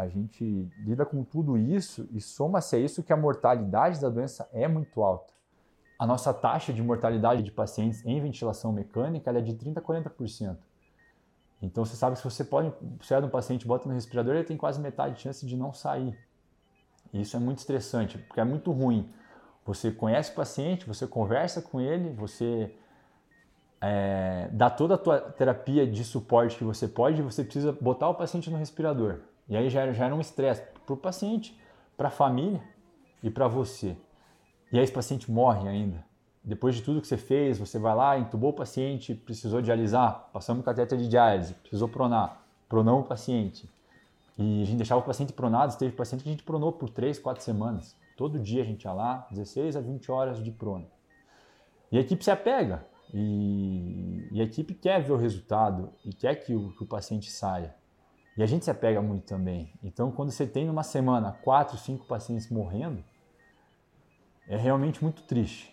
a gente lida com tudo isso e soma-se a isso que a mortalidade da doença é muito alta. A nossa taxa de mortalidade de pacientes em ventilação mecânica é de 30% a 40%. Então você sabe que se você pode, se é um paciente bota no respirador, ele tem quase metade de chance de não sair. E isso é muito estressante, porque é muito ruim. Você conhece o paciente, você conversa com ele, você é, dá toda a tua terapia de suporte que você pode e você precisa botar o paciente no respirador. E aí já, já era um estresse para o paciente, para a família e para você. E aí esse paciente morre ainda. Depois de tudo que você fez, você vai lá, entubou o paciente, precisou dialisar, passamos cateter de diálise, precisou pronar, pronou o paciente. E a gente deixava o paciente pronado, teve paciente que a gente pronou por 3, 4 semanas. Todo dia a gente ia lá, 16 a 20 horas de prono. E a equipe se apega. E, e a equipe quer ver o resultado e quer que o, que o paciente saia. E a gente se apega muito também. Então, quando você tem numa semana quatro, cinco pacientes morrendo, é realmente muito triste.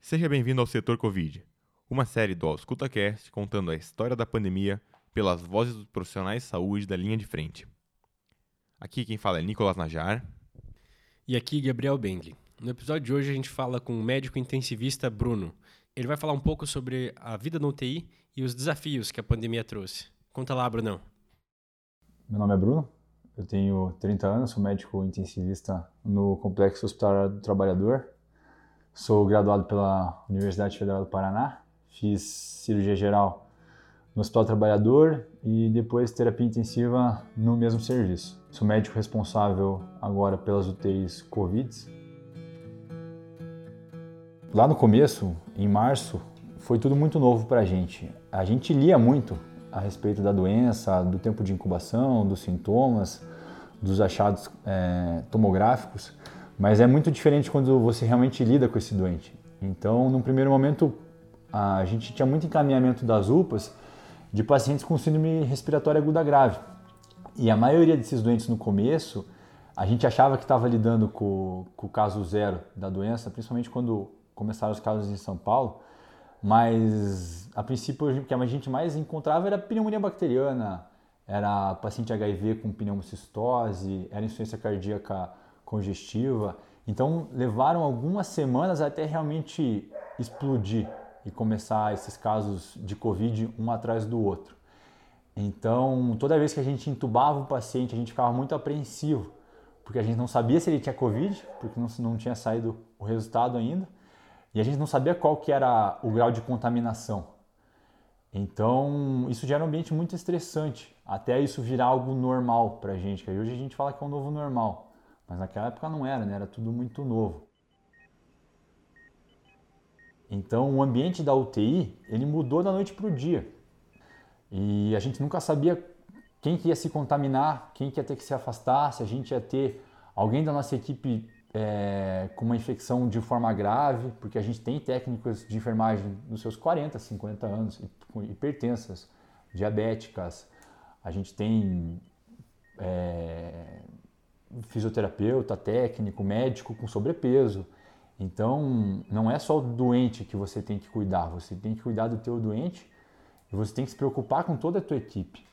Seja bem-vindo ao Setor Covid, uma série do AuscultaCast contando a história da pandemia pelas vozes dos profissionais de saúde da linha de frente. Aqui quem fala é Nicolas Najar. E aqui Gabriel Bengli. No episódio de hoje a gente fala com o médico intensivista Bruno. Ele vai falar um pouco sobre a vida no UTI e os desafios que a pandemia trouxe. Conta lá, Brunão. Meu nome é Bruno, eu tenho 30 anos, sou médico intensivista no Complexo Hospitalar do Trabalhador. Sou graduado pela Universidade Federal do Paraná, fiz cirurgia geral no Hospital Trabalhador e depois terapia intensiva no mesmo serviço. Sou médico responsável agora pelas UTIs Covid Lá no começo, em março, foi tudo muito novo para a gente. A gente lia muito a respeito da doença, do tempo de incubação, dos sintomas, dos achados é, tomográficos, mas é muito diferente quando você realmente lida com esse doente. Então, no primeiro momento, a gente tinha muito encaminhamento das UPAs de pacientes com síndrome respiratória aguda grave. E a maioria desses doentes no começo, a gente achava que estava lidando com, com o caso zero da doença, principalmente quando começaram os casos em São Paulo, mas a princípio o que a gente mais encontrava era pneumonia bacteriana, era paciente HIV com pneumocistose, era insuficiência cardíaca congestiva. Então levaram algumas semanas até realmente explodir e começar esses casos de Covid um atrás do outro. Então, toda vez que a gente entubava o paciente, a gente ficava muito apreensivo, porque a gente não sabia se ele tinha Covid, porque não, não tinha saído o resultado ainda e a gente não sabia qual que era o grau de contaminação. Então, isso gera um ambiente muito estressante, até isso virar algo normal para a gente, que hoje a gente fala que é um novo normal, mas naquela época não era, né? era tudo muito novo. Então, o ambiente da UTI, ele mudou da noite para o dia. E a gente nunca sabia quem que ia se contaminar, quem que ia ter que se afastar, se a gente ia ter alguém da nossa equipe é, com uma infecção de forma grave, porque a gente tem técnicos de enfermagem nos seus 40, 50 anos, hipertensas, diabéticas, a gente tem é, fisioterapeuta, técnico, médico com sobrepeso. Então, não é só o doente que você tem que cuidar, você tem que cuidar do teu doente e você tem que se preocupar com toda a tua equipe.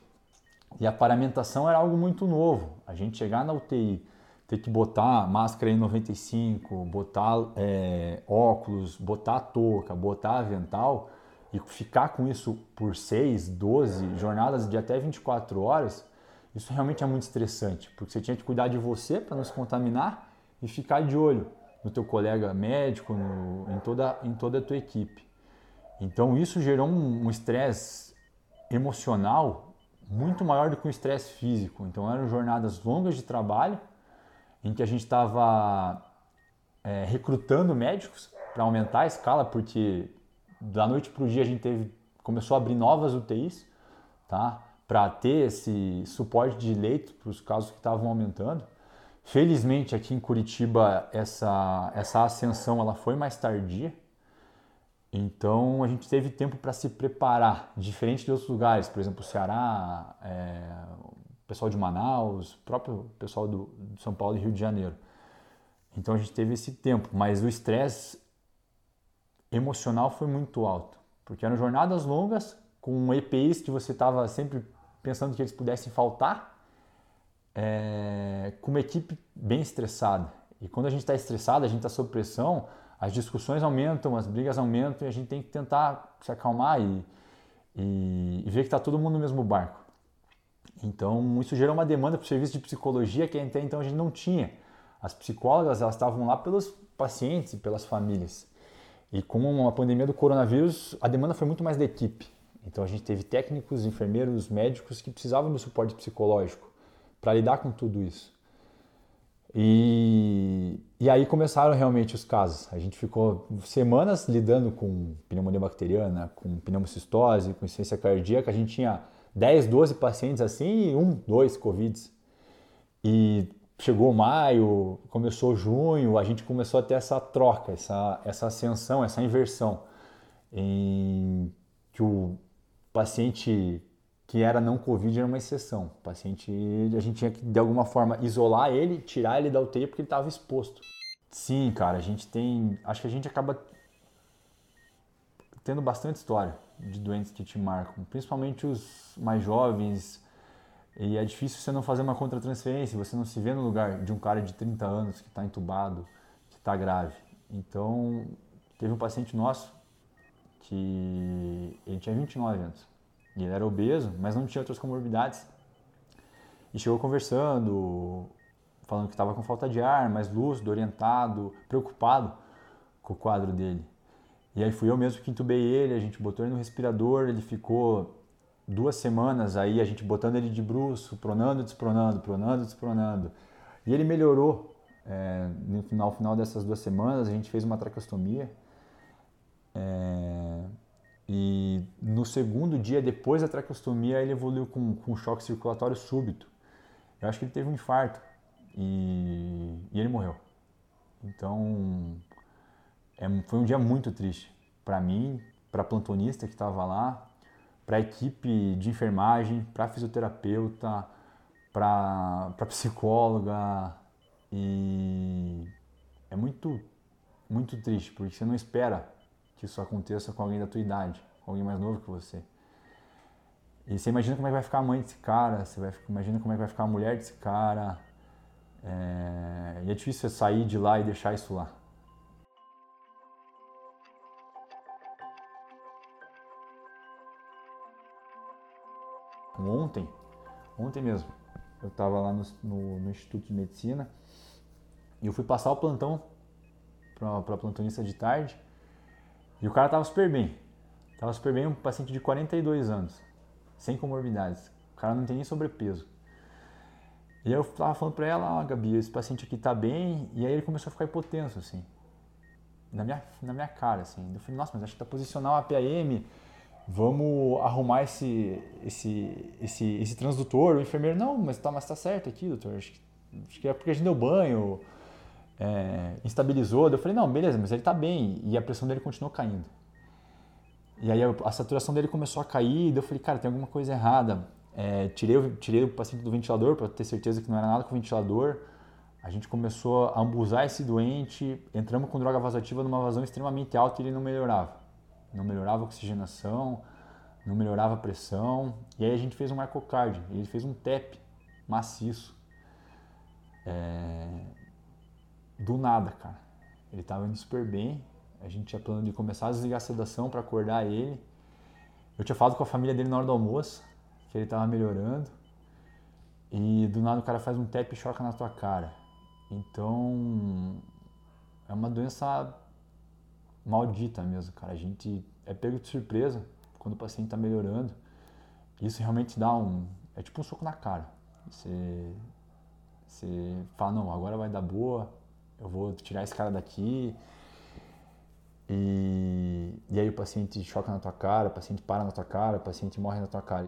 E a paramentação era algo muito novo. A gente chegar na UTI ter que botar máscara N95, botar é, óculos, botar touca, botar avental e ficar com isso por 6, 12 jornadas de até 24 horas, isso realmente é muito estressante, porque você tinha que cuidar de você para não se contaminar e ficar de olho no teu colega médico, no, em, toda, em toda a tua equipe. Então isso gerou um estresse um emocional muito maior do que um estresse físico. Então eram jornadas longas de trabalho em que a gente estava é, recrutando médicos para aumentar a escala, porque da noite para o dia a gente teve, começou a abrir novas UTIs, tá? Para ter esse suporte de leito para os casos que estavam aumentando. Felizmente aqui em Curitiba essa, essa ascensão ela foi mais tardia, então a gente teve tempo para se preparar, diferente de outros lugares, por exemplo, Ceará, é, pessoal de Manaus, próprio pessoal do, São Paulo e Rio de Janeiro. Então a gente teve esse tempo, mas o estresse emocional foi muito alto, porque eram jornadas longas com EPIs que você estava sempre pensando que eles pudessem faltar, é, com uma equipe bem estressada. E quando a gente está estressado, a gente está sob pressão, as discussões aumentam, as brigas aumentam e a gente tem que tentar se acalmar e, e, e ver que está todo mundo no mesmo barco. Então, isso gerou uma demanda para o serviço de psicologia que até então a gente não tinha. As psicólogas elas estavam lá pelos pacientes e pelas famílias. E com a pandemia do coronavírus, a demanda foi muito mais da equipe. Então a gente teve técnicos, enfermeiros, médicos que precisavam do suporte psicológico para lidar com tudo isso. E, e aí começaram realmente os casos. A gente ficou semanas lidando com pneumonia bacteriana, com pneumocistose, com insuficiência cardíaca. A gente tinha 10, 12 pacientes assim e um, dois Covids. E chegou maio, começou junho, a gente começou a ter essa troca, essa, essa ascensão, essa inversão, em que o paciente que era não Covid era uma exceção. O paciente, a gente tinha que de alguma forma isolar ele, tirar ele da UTI porque ele estava exposto. Sim, cara, a gente tem, acho que a gente acaba tendo bastante história de doentes que te marcam, principalmente os mais jovens, e é difícil você não fazer uma contratransferência, você não se vê no lugar de um cara de 30 anos que está entubado, que está grave. Então, teve um paciente nosso que ele tinha 29 anos. E ele era obeso, mas não tinha outras comorbidades. E chegou conversando, falando que estava com falta de ar, mais lúcido, orientado, preocupado com o quadro dele. E aí fui eu mesmo que entubei ele, a gente botou ele no respirador, ele ficou duas semanas aí a gente botando ele de bruxo, pronando, despronando, pronando, despronando. E ele melhorou. É, no final, final dessas duas semanas a gente fez uma traqueostomia. É, e no segundo dia depois da traqueostomia ele evoluiu com, com choque circulatório súbito. Eu acho que ele teve um infarto e, e ele morreu. Então é, foi um dia muito triste para mim, para a plantonista que estava lá, para a equipe de enfermagem, para fisioterapeuta, para psicóloga e é muito muito triste porque você não espera que isso aconteça com alguém da tua idade, com alguém mais novo que você. E você imagina como é que vai ficar a mãe desse cara, você vai, imagina como é que vai ficar a mulher desse cara. É, e é difícil você sair de lá e deixar isso lá. Ontem, ontem mesmo, eu estava lá no, no, no, Instituto de Medicina e eu fui passar o plantão para plantonista de tarde e o cara estava super bem. Tava super bem, um paciente de 42 anos, sem comorbidades. O cara não tem nem sobrepeso. E eu tava falando para ela, ah, Gabi, esse paciente aqui tá bem, e aí ele começou a ficar hipotenso, assim, na minha, na minha cara, assim. Eu falei, nossa, mas acho que tá posicional a PAM, vamos arrumar esse, esse, esse, esse transdutor. O enfermeiro, não, mas tá, mas tá certo aqui, doutor. Acho que, acho que é porque a gente deu banho, é, instabilizou. Eu falei, não, beleza, mas ele tá bem. E a pressão dele continuou caindo. E aí a, a saturação dele começou a cair. E eu falei, cara, tem alguma coisa errada. É, tirei, tirei o paciente do ventilador para ter certeza que não era nada com o ventilador. A gente começou a ambusar esse doente, entramos com droga vasoativa numa vazão extremamente alta e ele não melhorava não melhorava a oxigenação, não melhorava a pressão. E aí a gente fez um marcocard, ele fez um TEP maciço. É... Do nada, cara. Ele estava indo super bem, a gente tinha plano de começar a desligar a sedação para acordar ele. Eu tinha falado com a família dele na hora do almoço, que ele estava melhorando. E do nada o cara faz um TEP e choca na tua cara. Então, é uma doença maldita mesmo, cara. A gente é pego de surpresa quando o paciente está melhorando. Isso realmente dá um. É tipo um soco na cara. Você, você fala, não, agora vai dar boa, eu vou tirar esse cara daqui. E, e aí o paciente choca na tua cara, o paciente para na tua cara, o paciente morre na tua cara.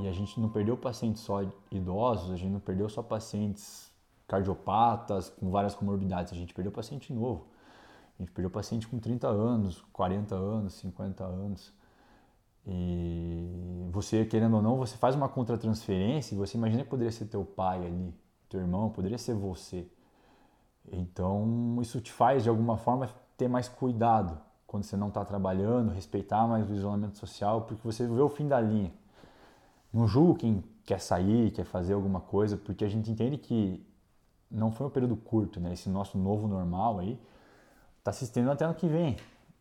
E a gente não perdeu pacientes só idosos, a gente não perdeu só pacientes cardiopatas com várias comorbidades, a gente perdeu paciente novo. A gente perdeu paciente com 30 anos, 40 anos, 50 anos. E você, querendo ou não, você faz uma contratransferência e você imagina que poderia ser teu pai ali, teu irmão, poderia ser você. Então, isso te faz, de alguma forma, ter mais cuidado quando você não está trabalhando, respeitar mais o isolamento social, porque você vê o fim da linha. Não julgo quem quer sair, quer fazer alguma coisa, porque a gente entende que não foi um período curto, né? Esse nosso novo normal aí está se estendendo até ano que vem.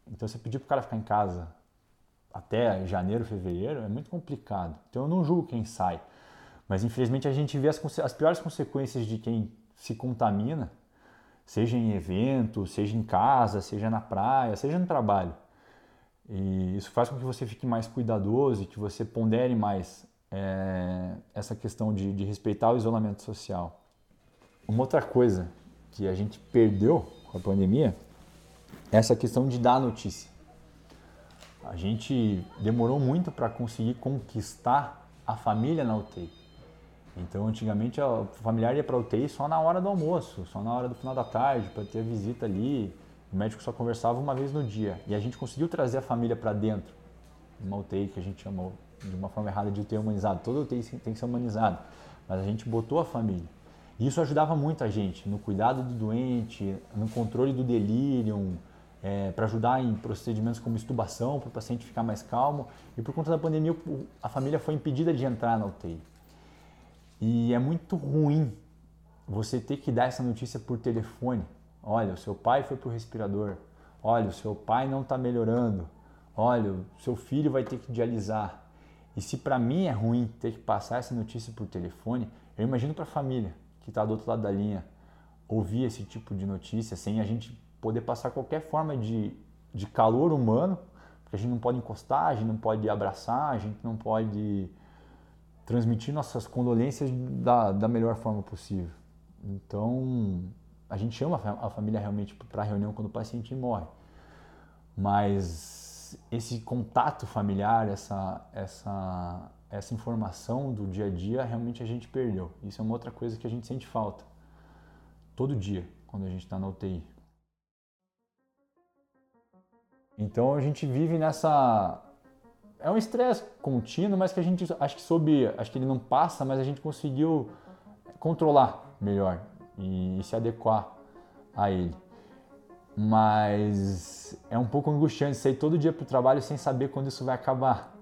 Então, você pedir para o cara ficar em casa até janeiro, fevereiro, é muito complicado. Então, eu não julgo quem sai. Mas, infelizmente, a gente vê as, as piores consequências de quem se contamina seja em evento, seja em casa, seja na praia, seja no trabalho. E isso faz com que você fique mais cuidadoso e que você pondere mais é, essa questão de, de respeitar o isolamento social. Uma outra coisa que a gente perdeu com a pandemia é essa questão de dar notícia. A gente demorou muito para conseguir conquistar a família na UTI. Então, antigamente, o familiar ia para a UTI só na hora do almoço, só na hora do final da tarde, para ter visita ali. O médico só conversava uma vez no dia. E a gente conseguiu trazer a família para dentro. Uma UTI que a gente chamou de uma forma errada de UTI humanizado. Toda UTI tem que ser humanizada. Mas a gente botou a família. E isso ajudava muito a gente no cuidado do doente, no controle do delírio, é, para ajudar em procedimentos como estubação, para o paciente ficar mais calmo. E por conta da pandemia, a família foi impedida de entrar na UTI. E é muito ruim você ter que dar essa notícia por telefone. Olha, o seu pai foi para o respirador. Olha, o seu pai não está melhorando. Olha, o seu filho vai ter que dialisar. E se para mim é ruim ter que passar essa notícia por telefone, eu imagino para a família que está do outro lado da linha ouvir esse tipo de notícia sem a gente poder passar qualquer forma de, de calor humano, porque a gente não pode encostar, a gente não pode abraçar, a gente não pode transmitir nossas condolências da, da melhor forma possível. Então, a gente chama a família realmente para a reunião quando o paciente morre. Mas esse contato familiar, essa, essa, essa informação do dia a dia, realmente a gente perdeu. Isso é uma outra coisa que a gente sente falta. Todo dia, quando a gente está na UTI. Então a gente vive nessa é um estresse contínuo, mas que a gente acho que soube, acho que ele não passa, mas a gente conseguiu controlar melhor e, e se adequar a ele. Mas é um pouco angustiante sair todo dia para o trabalho sem saber quando isso vai acabar.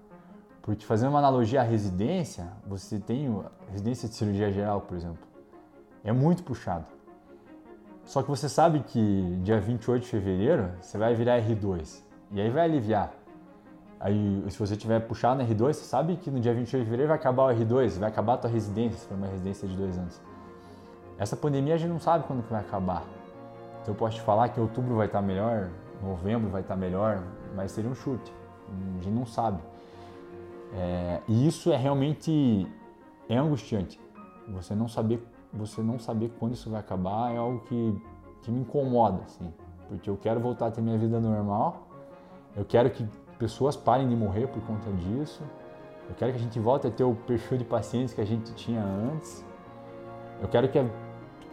Porque fazendo uma analogia à residência, você tem residência de cirurgia geral, por exemplo, é muito puxado. Só que você sabe que dia 28 de fevereiro você vai virar R2 e aí vai aliviar. Aí, se você tiver puxado no R2, você sabe que no dia 28 de fevereiro vai acabar o R2, vai acabar a tua residência, se for uma residência de dois anos. Essa pandemia a gente não sabe quando que vai acabar. Então eu posso te falar que outubro vai estar melhor, novembro vai estar melhor, mas seria um chute. A gente não sabe. É, e isso é realmente é angustiante. Você não saber, você não saber quando isso vai acabar é algo que, que me incomoda, assim, porque eu quero voltar a ter minha vida normal. Eu quero que pessoas parem de morrer por conta disso. Eu quero que a gente volte a ter o perfil de pacientes que a gente tinha antes. Eu quero que, a,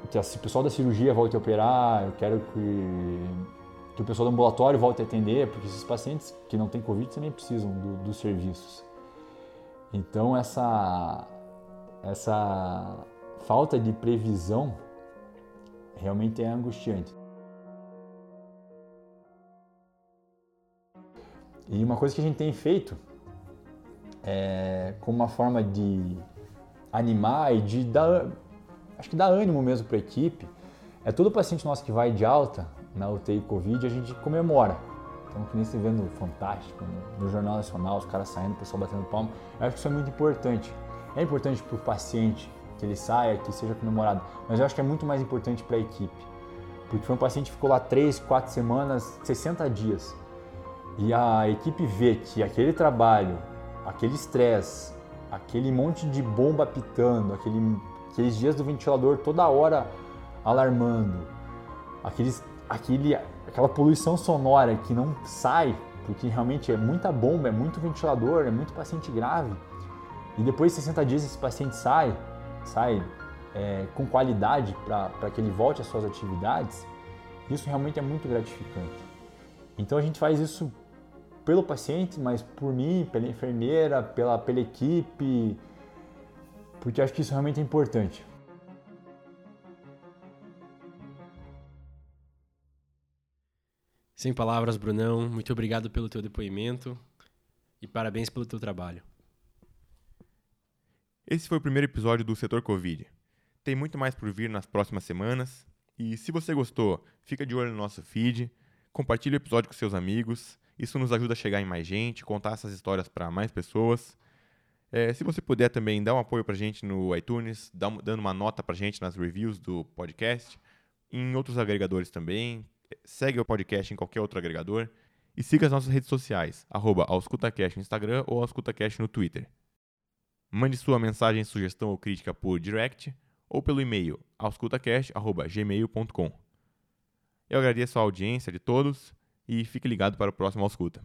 que o pessoal da cirurgia volte a operar. Eu quero que, que o pessoal do ambulatório volte a atender, porque esses pacientes que não têm Covid também precisam do, dos serviços. Então, essa, essa falta de previsão realmente é angustiante. E uma coisa que a gente tem feito é, como uma forma de animar e de dar, acho que dar ânimo mesmo para a equipe, é todo paciente nosso que vai de alta na UTI Covid, a gente comemora. Então, que nem se vê no Fantástico, no, no Jornal Nacional, os caras saindo, o pessoal batendo palma. Eu acho que isso é muito importante. É importante para o paciente que ele saia, que seja comemorado, mas eu acho que é muito mais importante para a equipe. Porque foi um paciente que ficou lá 3, 4 semanas, 60 dias e a equipe vê que aquele trabalho, aquele estresse, aquele monte de bomba pitando, aquele, aqueles dias do ventilador toda hora alarmando, aqueles, aquele, aquela poluição sonora que não sai, porque realmente é muita bomba, é muito ventilador, é muito paciente grave, e depois de 60 dias esse paciente sai, sai é, com qualidade para que ele volte às suas atividades, isso realmente é muito gratificante. Então a gente faz isso pelo paciente, mas por mim, pela enfermeira, pela, pela equipe, porque acho que isso realmente é importante. Sem palavras, Brunão. Muito obrigado pelo teu depoimento e parabéns pelo teu trabalho. Esse foi o primeiro episódio do Setor Covid. Tem muito mais por vir nas próximas semanas. E se você gostou, fica de olho no nosso feed, compartilhe o episódio com seus amigos. Isso nos ajuda a chegar em mais gente, contar essas histórias para mais pessoas. É, se você puder também dar um apoio para a gente no iTunes, dando uma nota para a gente nas reviews do podcast, em outros agregadores também. Segue o podcast em qualquer outro agregador. E siga as nossas redes sociais, arroba no Instagram ou AuscultaCast no Twitter. Mande sua mensagem, sugestão ou crítica por direct ou pelo e-mail auscultacast.gmail.com. Eu agradeço a audiência de todos e fique ligado para o próximo Ausculta.